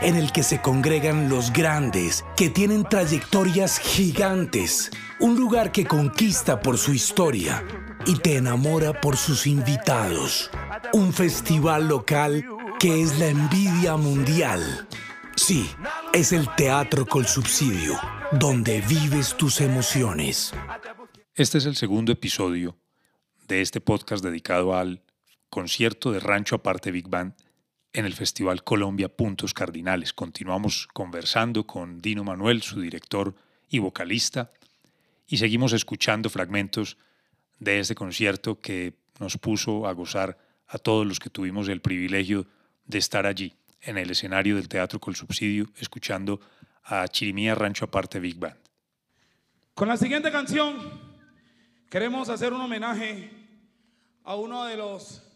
en el que se congregan los grandes, que tienen trayectorias gigantes. Un lugar que conquista por su historia y te enamora por sus invitados. Un festival local que es la envidia mundial. Sí, es el teatro con subsidio, donde vives tus emociones. Este es el segundo episodio de este podcast dedicado al concierto de Rancho Aparte Big Band en el Festival Colombia Puntos Cardinales. Continuamos conversando con Dino Manuel, su director y vocalista, y seguimos escuchando fragmentos de este concierto que nos puso a gozar a todos los que tuvimos el privilegio de estar allí, en el escenario del Teatro Col Subsidio, escuchando a Chirimía Rancho Aparte Big Band. Con la siguiente canción queremos hacer un homenaje a uno de los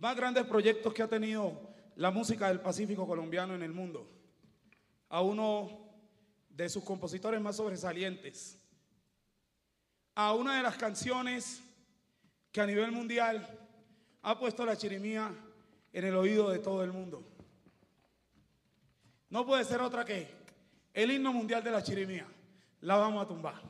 más grandes proyectos que ha tenido la música del Pacífico colombiano en el mundo, a uno de sus compositores más sobresalientes, a una de las canciones que a nivel mundial ha puesto la chirimía en el oído de todo el mundo. No puede ser otra que el himno mundial de la chirimía. La vamos a tumbar.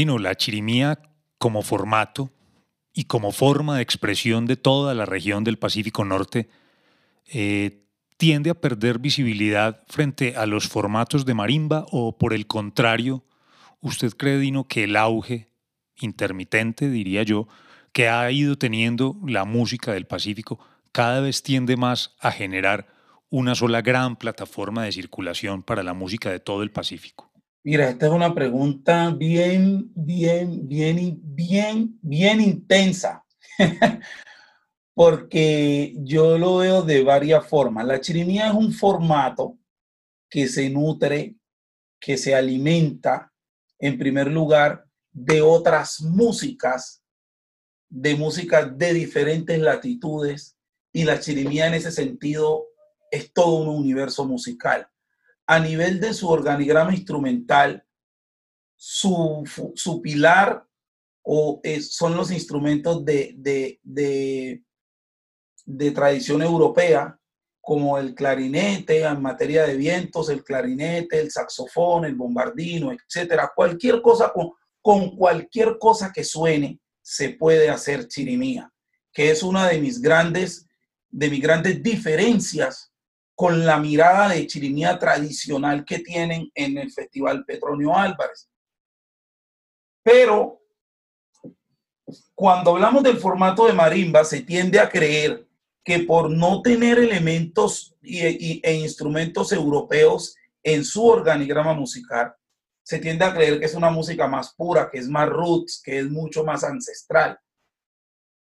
Dino, la chirimía como formato y como forma de expresión de toda la región del Pacífico Norte eh, tiende a perder visibilidad frente a los formatos de marimba o por el contrario, ¿usted cree, Dino, que el auge intermitente, diría yo, que ha ido teniendo la música del Pacífico cada vez tiende más a generar una sola gran plataforma de circulación para la música de todo el Pacífico? Mira, esta es una pregunta bien, bien, bien, bien, bien intensa, porque yo lo veo de varias formas. La chirimía es un formato que se nutre, que se alimenta, en primer lugar, de otras músicas, de músicas de diferentes latitudes, y la chirimía en ese sentido es todo un universo musical a nivel de su organigrama instrumental, su, su pilar o son los instrumentos de, de, de, tradición europea, como el clarinete en materia de vientos, el clarinete, el saxofón, el bombardino, etcétera. Cualquier cosa con, con cualquier cosa que suene se puede hacer chirimía, que es una de mis grandes, de mis grandes diferencias con la mirada de chirimía tradicional que tienen en el Festival Petronio Álvarez. Pero cuando hablamos del formato de marimba, se tiende a creer que por no tener elementos y, e instrumentos europeos en su organigrama musical, se tiende a creer que es una música más pura, que es más roots, que es mucho más ancestral,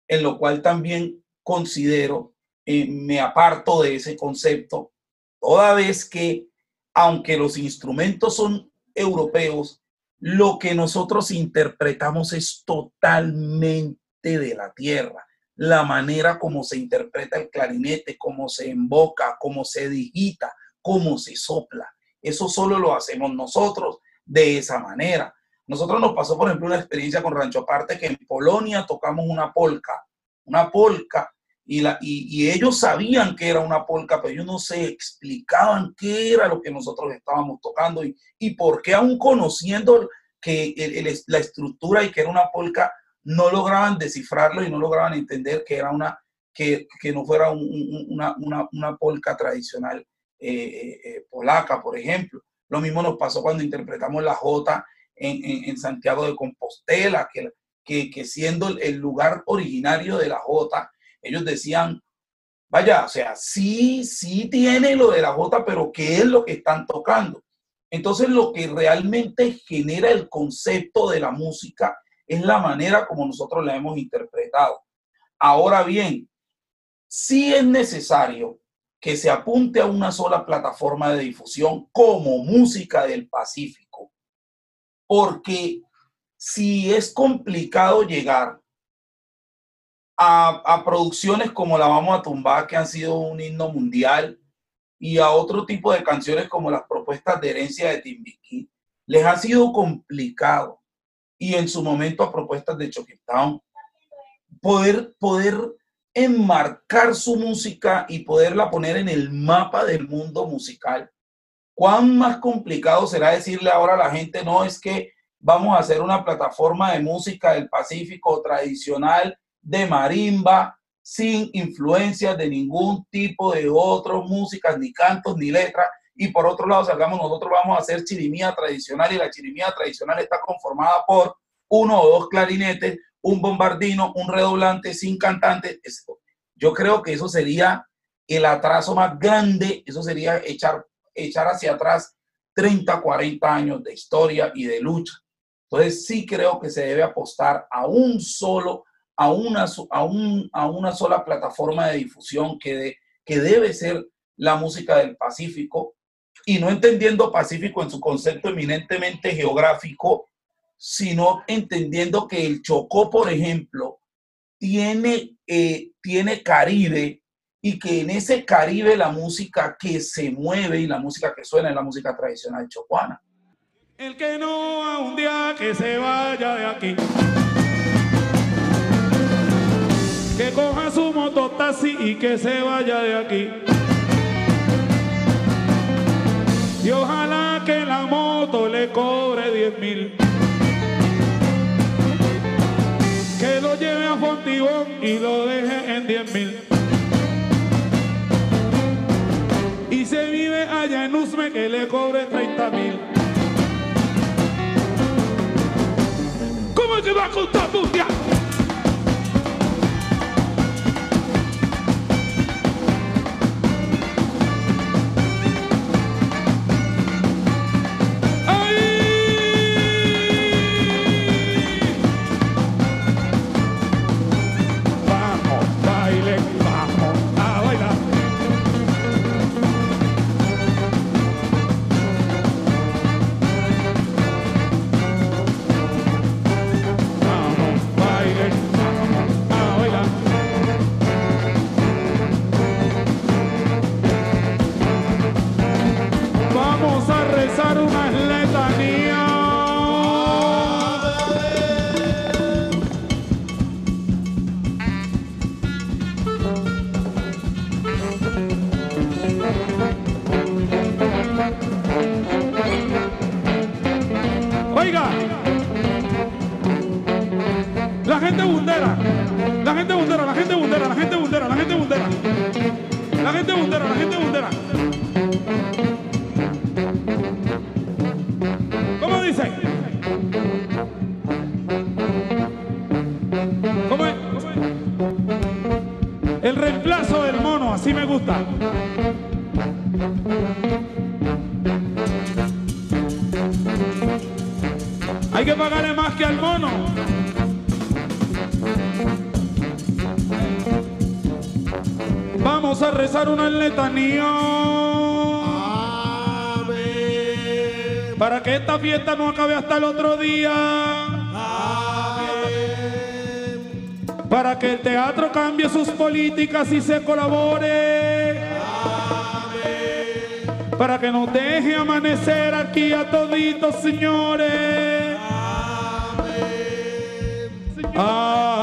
en lo cual también considero eh, me aparto de ese concepto, toda vez que, aunque los instrumentos son europeos, lo que nosotros interpretamos es totalmente de la tierra. La manera como se interpreta el clarinete, cómo se invoca, cómo se digita, cómo se sopla. Eso solo lo hacemos nosotros de esa manera. Nosotros nos pasó, por ejemplo, una experiencia con Rancho Aparte que en Polonia tocamos una polca, una polca y, la, y, y, ellos sabían que era una polca, pero ellos no se explicaban qué era lo que nosotros estábamos tocando y, y por qué aún conociendo que el, el, la estructura y que era una polca, no lograban descifrarlo y no lograban entender que era una, que, que no fuera un, un, una, una, una, polca tradicional eh, eh, polaca, por ejemplo. Lo mismo nos pasó cuando interpretamos la Jota en, en, en Santiago de Compostela, que, que, que siendo el lugar originario de la Jota, ellos decían, vaya, o sea, sí, sí tiene lo de la Jota, pero ¿qué es lo que están tocando? Entonces lo que realmente genera el concepto de la música es la manera como nosotros la hemos interpretado. Ahora bien, sí es necesario que se apunte a una sola plataforma de difusión como música del Pacífico, porque si es complicado llegar a, producciones como La Vamos a Tumbar, que han sido un himno mundial, y a otro tipo de canciones como las propuestas de herencia de Timbiquí, les ha sido complicado. Y en su momento a propuestas de Town poder, poder enmarcar su música y poderla poner en el mapa del mundo musical. ¿Cuán más complicado será decirle ahora a la gente, no, es que vamos a hacer una plataforma de música del Pacífico tradicional de marimba, sin influencias de ningún tipo de otras músicas, ni cantos, ni letras. Y por otro lado, salgamos, nosotros vamos a hacer chirimía tradicional y la chirimía tradicional está conformada por uno o dos clarinetes, un bombardino, un redoblante sin cantante. Yo creo que eso sería el atraso más grande, eso sería echar, echar hacia atrás 30, 40 años de historia y de lucha. Entonces sí creo que se debe apostar a un solo, a una, a un, a una sola plataforma de difusión que, que debe ser la música del Pacífico y no entendiendo Pacífico en su concepto eminentemente geográfico, sino entendiendo que el Chocó, por ejemplo, tiene, eh, tiene Caribe y que en ese Caribe la música que se mueve y la música que suena es la música tradicional chocuana. El que no a un día que se vaya de aquí. Que coja su mototaxi y que se vaya de aquí. Y ojalá que la moto le cobre 10 mil. Que lo lleve a Fontibón y lo deje en 10 mil. Y se vive allá en Usme que le cobre 30 mil. ¿Cómo se va a contar mundial? Así me gusta. Hay que pagarle más que al mono. Vamos a rezar una letanía. Para que esta fiesta no acabe hasta el otro día. Para que el teatro cambie sus políticas y se colabore. Para que nos deje amanecer aquí a toditos, señores. Amén.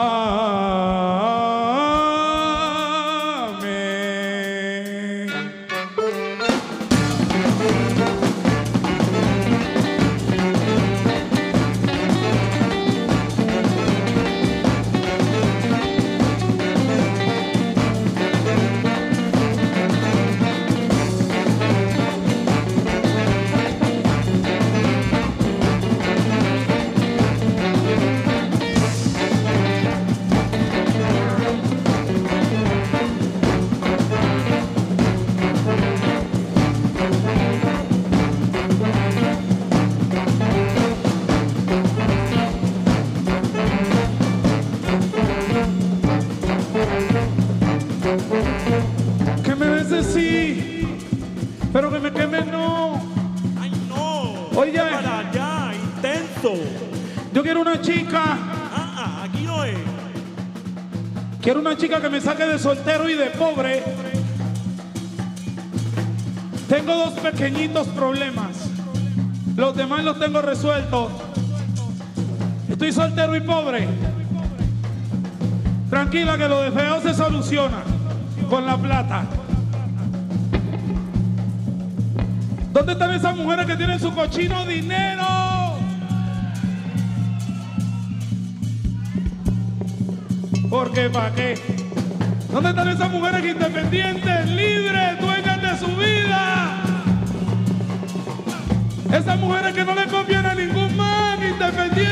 Quiero una chica que me saque de soltero y de pobre. Tengo dos pequeñitos problemas. Los demás los tengo resueltos. Estoy soltero y pobre. Tranquila que lo de feo se soluciona con la plata. ¿Dónde están esas mujeres que tienen su cochino dinero? Porque qué. ¿Dónde están esas mujeres independientes, libres, dueñas de su vida? Esas mujeres que no le conviene a ningún man, independientes,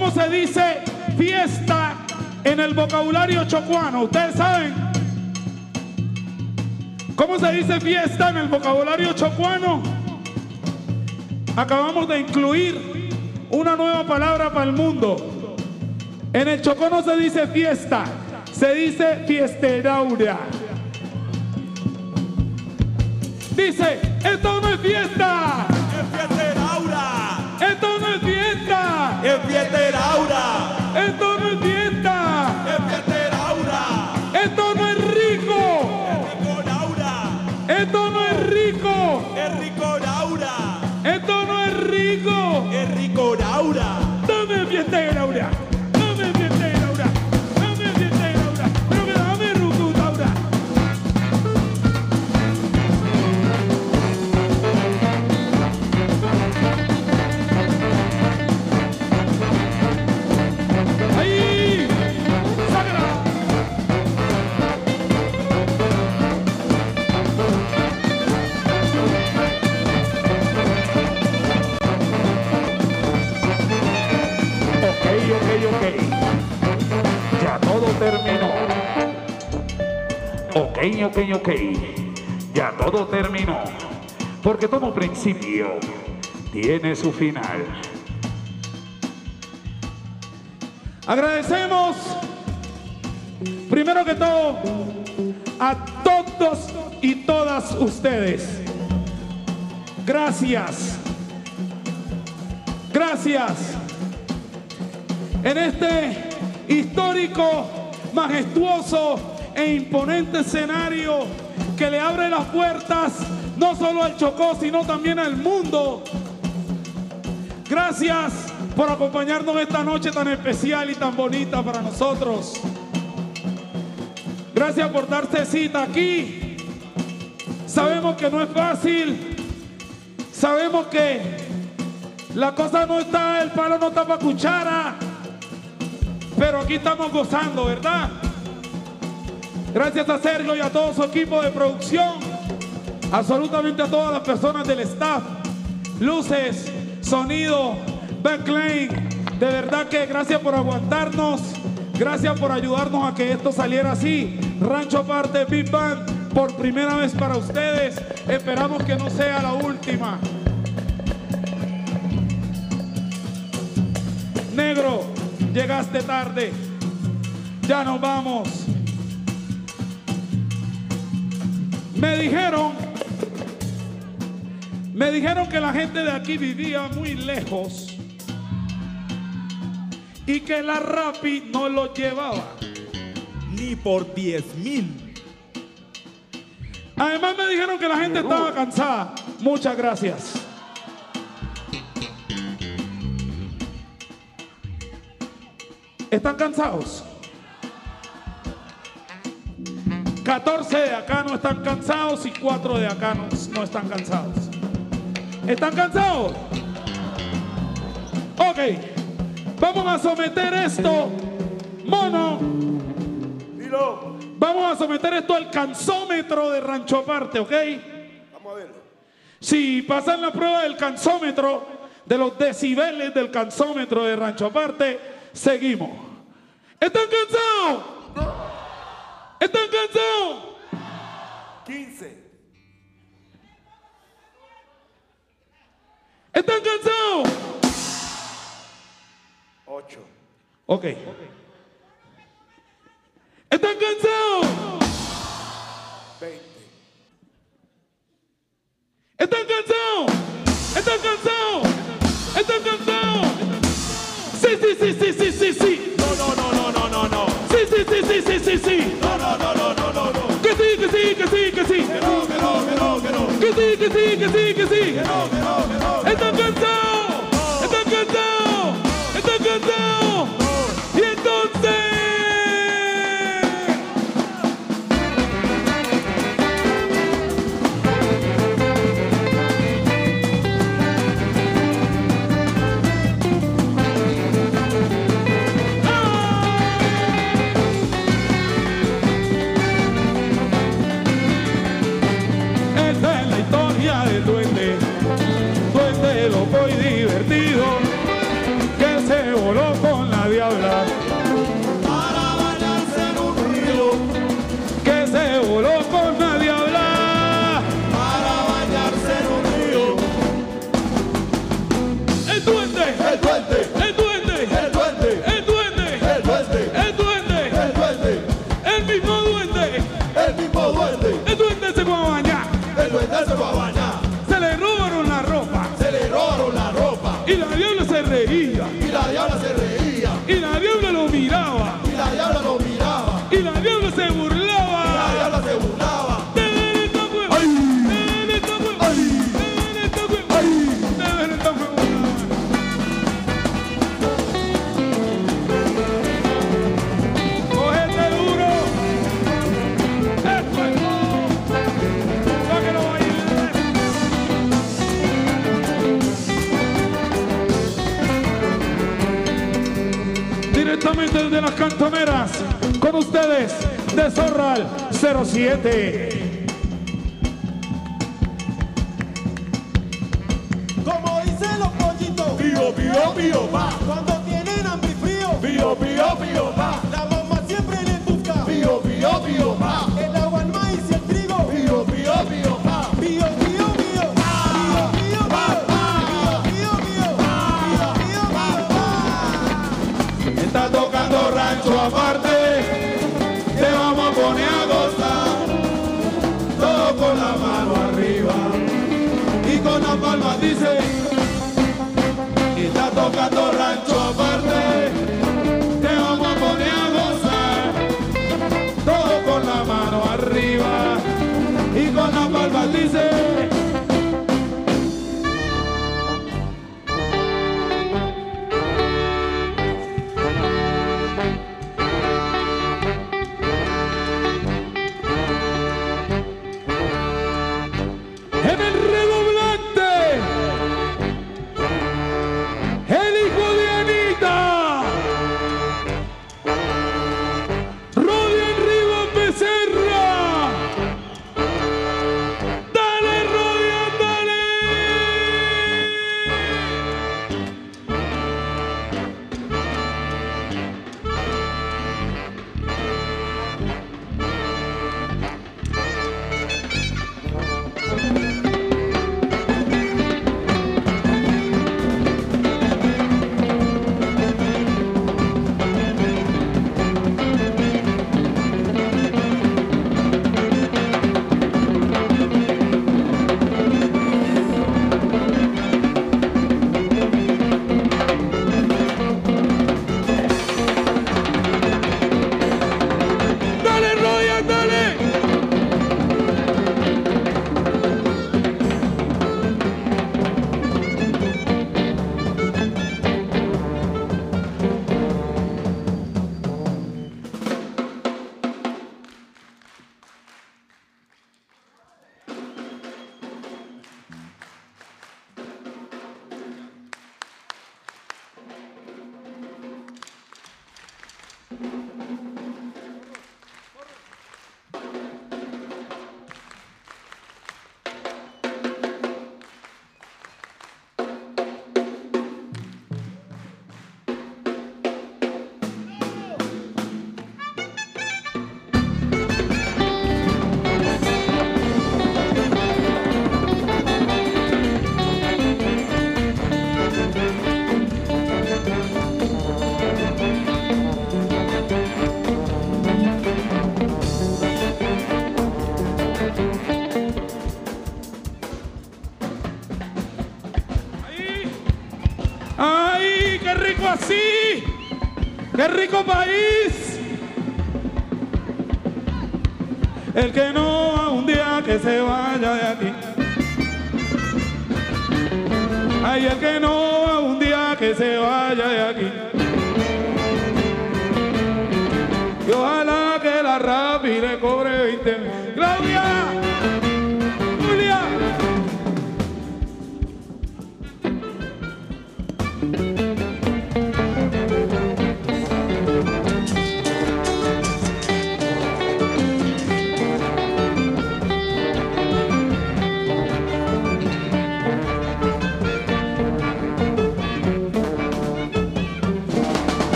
cómo se dice fiesta en el vocabulario chocuano. ¿Ustedes saben? ¿Cómo se dice fiesta en el vocabulario chocuano? Acabamos de incluir una nueva palabra para el mundo. En el Chocó no se dice fiesta, se dice fiesteraura. Dice, esto no es fiesta, Es fiesteraura. esto no es fiesta, Es fiesteraura. esto no es fiesta, Es fiesteraura. esto no es rico, Rico Laura. esto no es rico, Es rico Laura. esto no es rico. Es rico Laura. Ok, ok. Ya todo terminó. Porque todo principio tiene su final. Agradecemos, primero que todo, a todos y todas ustedes. Gracias. Gracias en este histórico, majestuoso e imponente escenario que le abre las puertas no solo al Chocó, sino también al mundo. Gracias por acompañarnos esta noche tan especial y tan bonita para nosotros. Gracias por darse cita aquí. Sabemos que no es fácil. Sabemos que la cosa no está, el palo no está para cuchara. Pero aquí estamos gozando, ¿verdad? Gracias a Sergio y a todo su equipo de producción. Absolutamente a todas las personas del staff. Luces, sonido, backlane. De verdad que gracias por aguantarnos. Gracias por ayudarnos a que esto saliera así. Rancho Parte Big Band por primera vez para ustedes. Esperamos que no sea la última. Negro, llegaste tarde. Ya nos vamos. Me dijeron, me dijeron que la gente de aquí vivía muy lejos y que la Rappi no lo llevaba. Ni por 10 mil. Además me dijeron que la gente estaba cansada. Muchas gracias. ¿Están cansados? 14 de acá no están cansados y 4 de acá no, no están cansados. ¿Están cansados? Ok, vamos a someter esto, mono. Vamos a someter esto al cansómetro de Rancho Aparte, ¿ok? Vamos a verlo. Si pasan la prueba del cansómetro, de los decibeles del cansómetro de Rancho Aparte, seguimos. ¿Están cansados? É Estão cansados? 15. Estão é cansados? 8. Ok. É então canção! 20. Então canção! Então canção! Então canção! Sim, sim, sim, sim, sim, sim! las cantoneras, con ustedes, de Zorral 07. Como dicen los pollitos, pío, pío, pío, va. Cuando tienen hambre y frío, pío, pío, pío, va.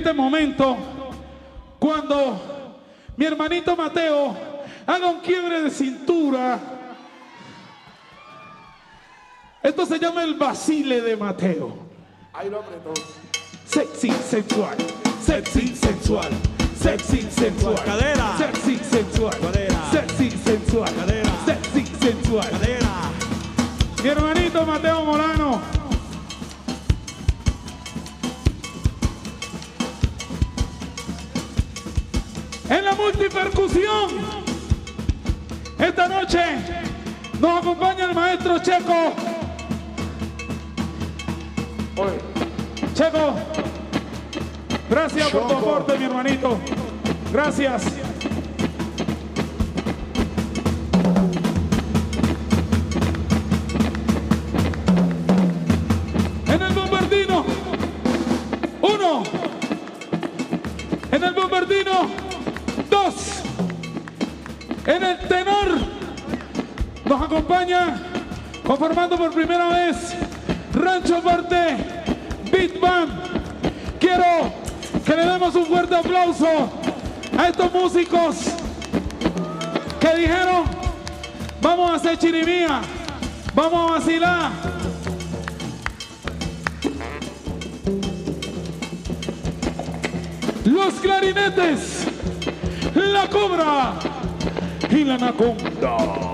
Este momento cuando mi hermanito Mateo haga un quiebre de cintura. Esto se llama el basile de Mateo. Ahí lo apretó. Sexy, sensual, sexy, sensual, sexy, sensual, Cadera. sexy, sensual, Cadera. sexy, sensual, Cadera. sexy, sensual. Cadera. Mi hermanito Mateo Molano. En la multipercusión. Esta noche nos acompaña el maestro Checo. Checo, gracias por tu aporte, mi hermanito. Gracias. Por primera vez Rancho Parte Beat Band. Quiero que le demos un fuerte aplauso a estos músicos que dijeron vamos a hacer chirimía, vamos a vacilar. los clarinetes, la cobra y la anaconda.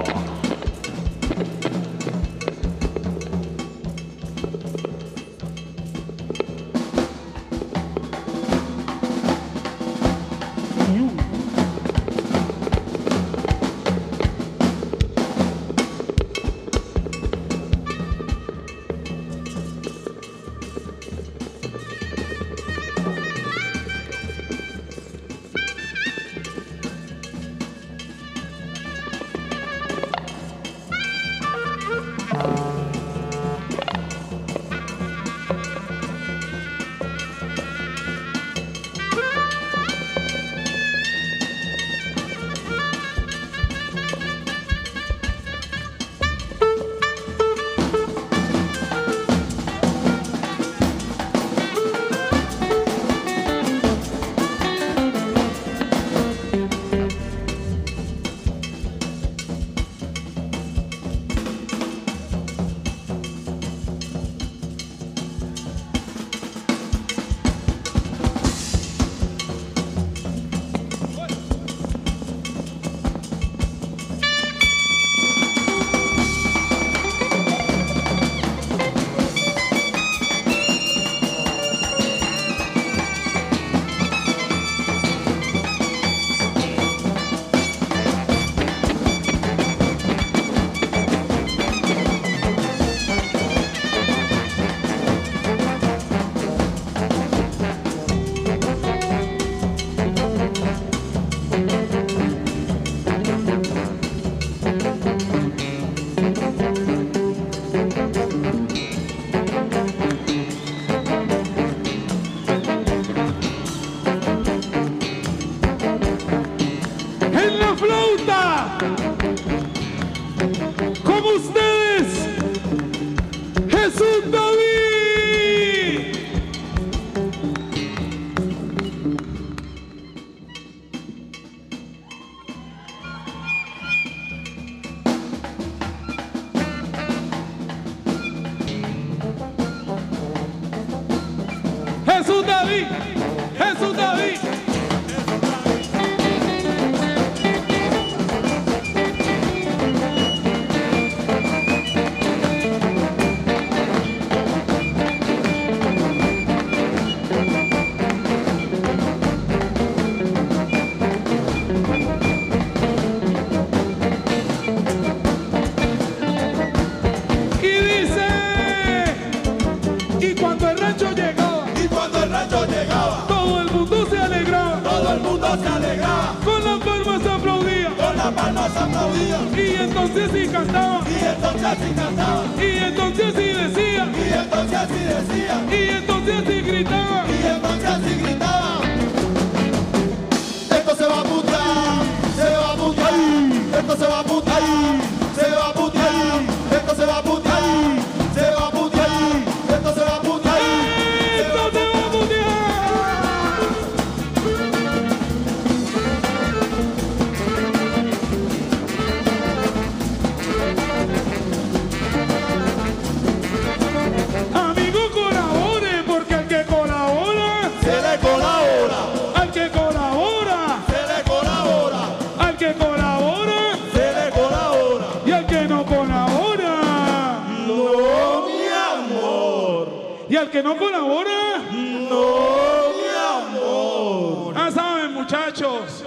Que no colabora, no, mi amor. ah, saben, muchachos,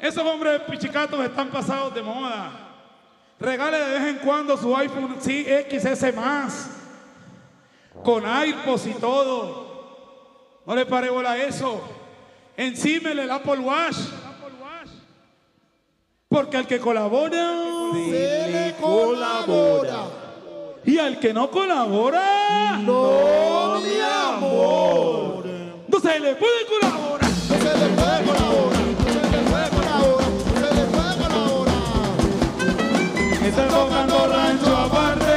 esos hombres pichicatos están pasados de moda. Regale de vez en cuando su iPhone sí, XS más, con AirPods y todo. No le pare bola a eso. Encímele el Apple Watch. Porque al que colabora Se le colabora, y al que no colabora, no. No se le puede colaborar. No se le puede colaborar, no se le puede colaborar, no se le puede colaborar. Tocando rancho aparte,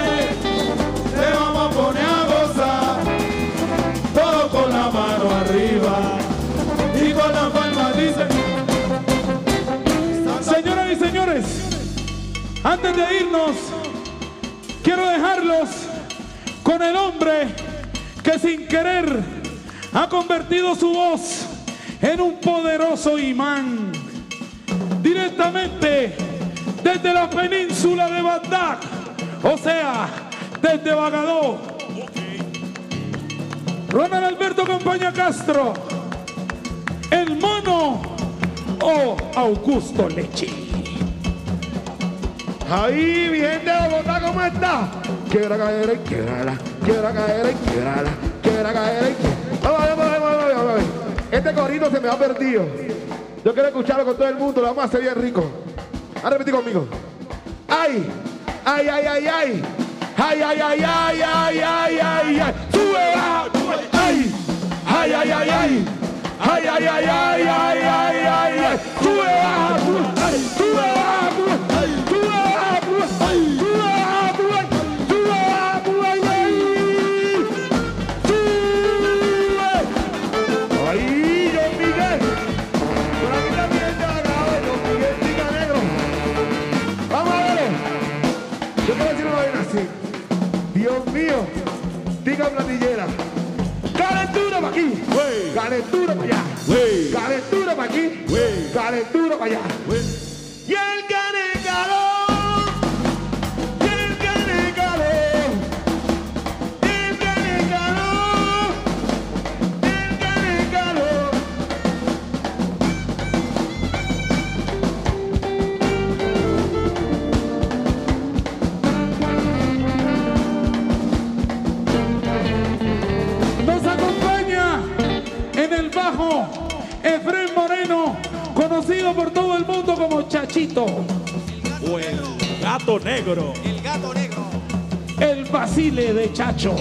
te vamos a poner a gozar. Todo con la mano arriba y con la palma dice. Señoras y señores, antes de irnos, quiero dejarlos con el hombre que sin querer ha convertido su voz en un poderoso imán directamente desde la península de Bagdad, o sea, desde Bagadó. Ronald Alberto Campaña Castro, el mono o Augusto Leche. Ahí, gente de Bogotá, ¿cómo está? Quiera caer quiera quiera caer quiera quiera caer y Este corito se me ha perdido. Yo quiero escucharlo con todo el mundo, lo vamos a hacer bien rico. A repetir conmigo. ¡Ay! ¡Ay, ay, ay, ay! ¡Ay, ay, ay, ay, ay, ay, ay, ay! ¡Sube, baja! ¡Ay! ¡Ay, ay, ay, ay! ¡Ay, ay, ay, ay, ay, ay, ay! ¡Sube, baja. ¡Sube, Dale duro para allá. Dale duro para aquí. Dale duro para allá. Gato negro. El Basile de Chacho.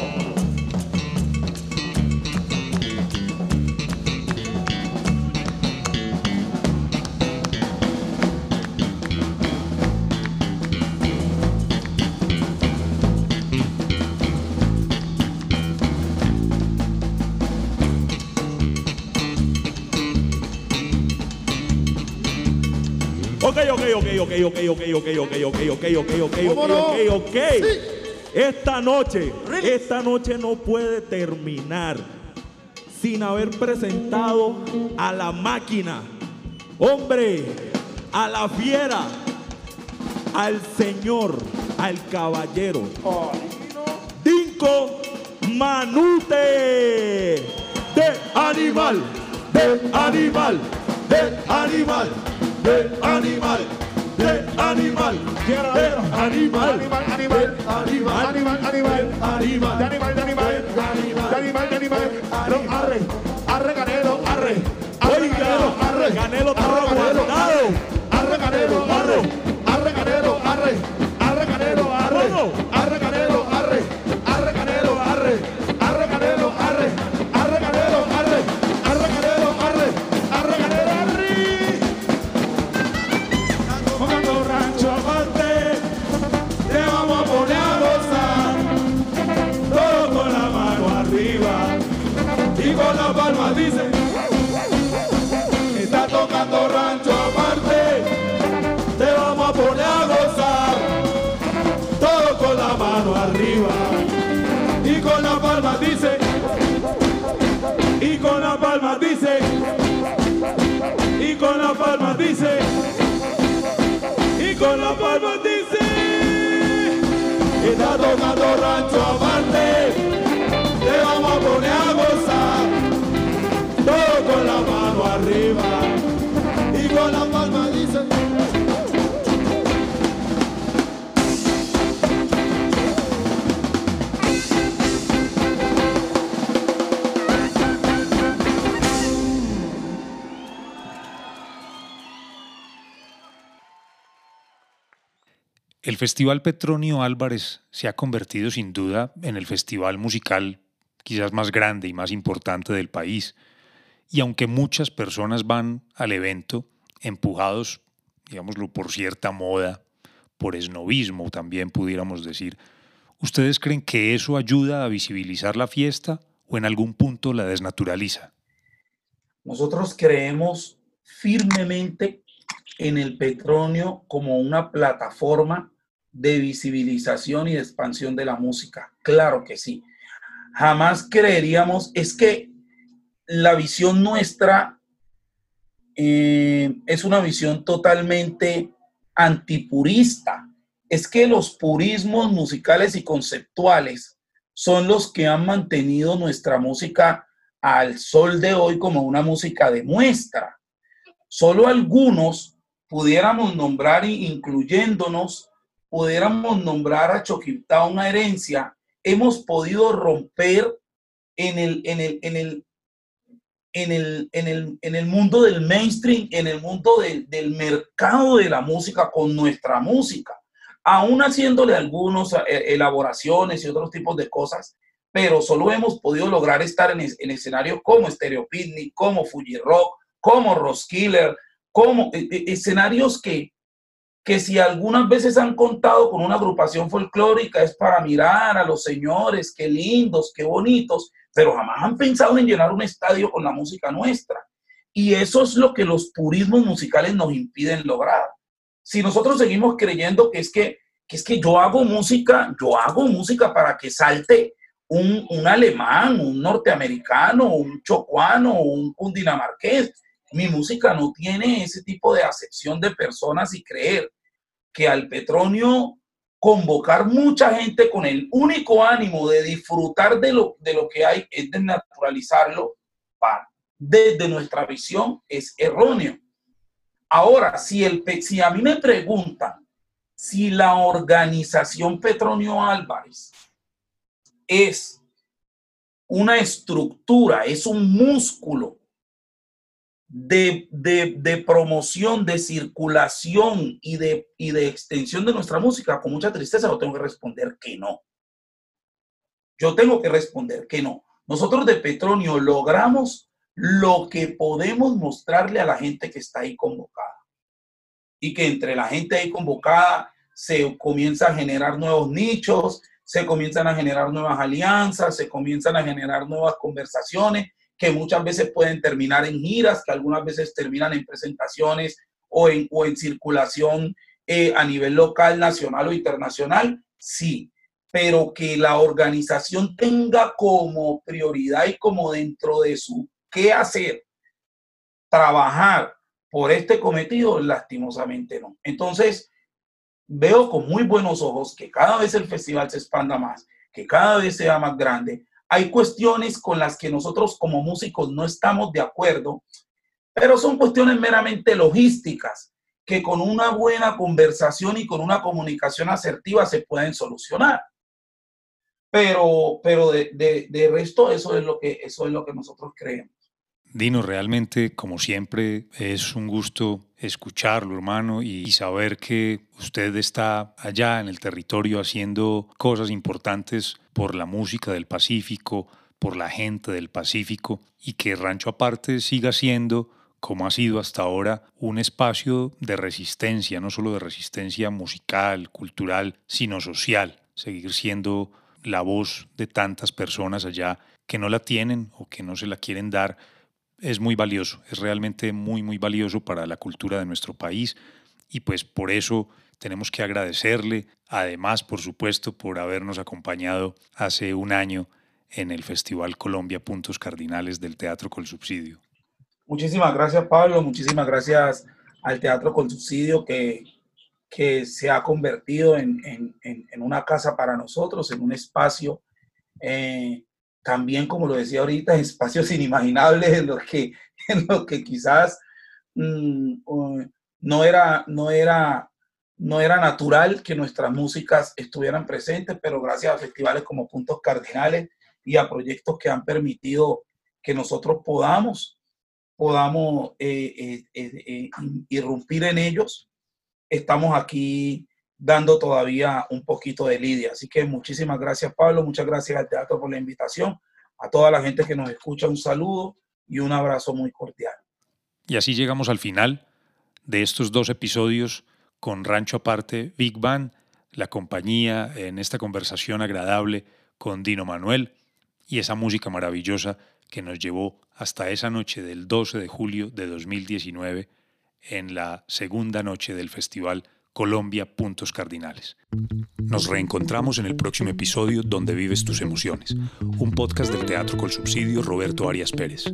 Ok, ok, ok, ok, ok, ok, ok, ok, ok, ok, ok, ok. Esta noche, esta noche no puede terminar sin haber presentado a la máquina. Hombre, a la fiera, al señor, al caballero. Dinko Manute. De animal, de animal, de animal, de animal, animal, de animal, Animal, animal, animal, animal, animal, animal, animal, animal, animal, de animal, no, arre, arre, canelo, rancho aparte te vamos a poner a gozar. Todo con la mano arriba y con la palma Festival Petronio Álvarez se ha convertido sin duda en el festival musical quizás más grande y más importante del país. Y aunque muchas personas van al evento empujados, digámoslo, por cierta moda, por esnovismo también pudiéramos decir, ¿ustedes creen que eso ayuda a visibilizar la fiesta o en algún punto la desnaturaliza? Nosotros creemos firmemente en el petróleo como una plataforma de visibilización y de expansión de la música. Claro que sí. Jamás creeríamos, es que la visión nuestra eh, es una visión totalmente antipurista. Es que los purismos musicales y conceptuales son los que han mantenido nuestra música al sol de hoy como una música de muestra. Solo algunos pudiéramos nombrar, incluyéndonos, pudiéramos nombrar a Choquitá una herencia, hemos podido romper en el, en el, en el, en el, en el, en el mundo del mainstream, en el mundo del, del mercado de la música con nuestra música, aún haciéndole algunas elaboraciones y otros tipos de cosas, pero solo hemos podido lograr estar en, en escenarios como Stereo Picnic, como Fuji Rock, como Roskiller, como escenarios que, que si algunas veces han contado con una agrupación folclórica es para mirar a los señores, qué lindos, qué bonitos, pero jamás han pensado en llenar un estadio con la música nuestra. Y eso es lo que los purismos musicales nos impiden lograr. Si nosotros seguimos creyendo que es que, que es que yo hago música, yo hago música para que salte un, un alemán, un norteamericano, un chocuano, un cundinamarqués, mi música no tiene ese tipo de acepción de personas y creer que al Petronio convocar mucha gente con el único ánimo de disfrutar de lo, de lo que hay es de naturalizarlo para, desde nuestra visión es erróneo. Ahora, si, el, si a mí me preguntan si la organización Petronio Álvarez es una estructura, es un músculo de, de, promoción, de circulación y de, y de extensión de nuestra música, con mucha tristeza yo tengo que responder que no. Yo tengo que responder que no. Nosotros de Petronio logramos lo que podemos mostrarle a la gente que está ahí convocada. Y que entre la gente ahí convocada se comienza a generar nuevos nichos, se comienzan a generar nuevas alianzas, se comienzan a generar nuevas conversaciones que muchas veces pueden terminar en giras, que algunas veces terminan en presentaciones o en, o en circulación eh, a nivel local, nacional o internacional, sí. pero que la organización tenga como prioridad y como dentro de su qué hacer, trabajar por este cometido, lastimosamente no. Entonces, veo con muy buenos ojos que cada vez el festival se expanda más, que cada vez sea más grande. Hay cuestiones con las que nosotros como músicos no estamos de acuerdo, pero son cuestiones meramente logísticas que con una buena conversación y con una comunicación asertiva se pueden solucionar. Pero, pero de, de, de resto, eso es, lo que, eso es lo que nosotros creemos. Dino, realmente, como siempre, es un gusto escucharlo, hermano, y saber que usted está allá en el territorio haciendo cosas importantes por la música del Pacífico, por la gente del Pacífico, y que Rancho Aparte siga siendo, como ha sido hasta ahora, un espacio de resistencia, no solo de resistencia musical, cultural, sino social, seguir siendo la voz de tantas personas allá que no la tienen o que no se la quieren dar es muy valioso, es realmente muy, muy valioso para la cultura de nuestro país y pues por eso tenemos que agradecerle, además, por supuesto, por habernos acompañado hace un año en el Festival Colombia Puntos Cardinales del Teatro Col Subsidio. Muchísimas gracias, Pablo. Muchísimas gracias al Teatro Col Subsidio que, que se ha convertido en, en, en, una casa para nosotros, en un espacio eh, también, como lo decía ahorita, espacios inimaginables en los que, en los que quizás mm, no, era, no, era, no era natural que nuestras músicas estuvieran presentes, pero gracias a festivales como Puntos Cardinales y a proyectos que han permitido que nosotros podamos, podamos eh, eh, eh, irrumpir en ellos, estamos aquí dando todavía un poquito de lidia. Así que muchísimas gracias, Pablo. Muchas gracias al teatro por la invitación. A toda la gente que nos escucha, un saludo y un abrazo muy cordial. Y así llegamos al final de estos dos episodios con Rancho Aparte Big Band, la compañía en esta conversación agradable con Dino Manuel y esa música maravillosa que nos llevó hasta esa noche del 12 de julio de 2019 en la segunda noche del festival Colombia Puntos Cardinales. Nos reencontramos en el próximo episodio Donde vives tus emociones, un podcast del Teatro Col Subsidio Roberto Arias Pérez.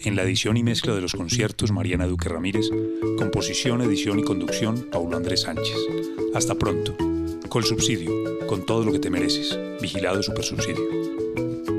En la edición y mezcla de los conciertos Mariana Duque Ramírez, composición, edición y conducción Paulo Andrés Sánchez. Hasta pronto. Col Subsidio, con todo lo que te mereces. Vigilado Super Subsidio.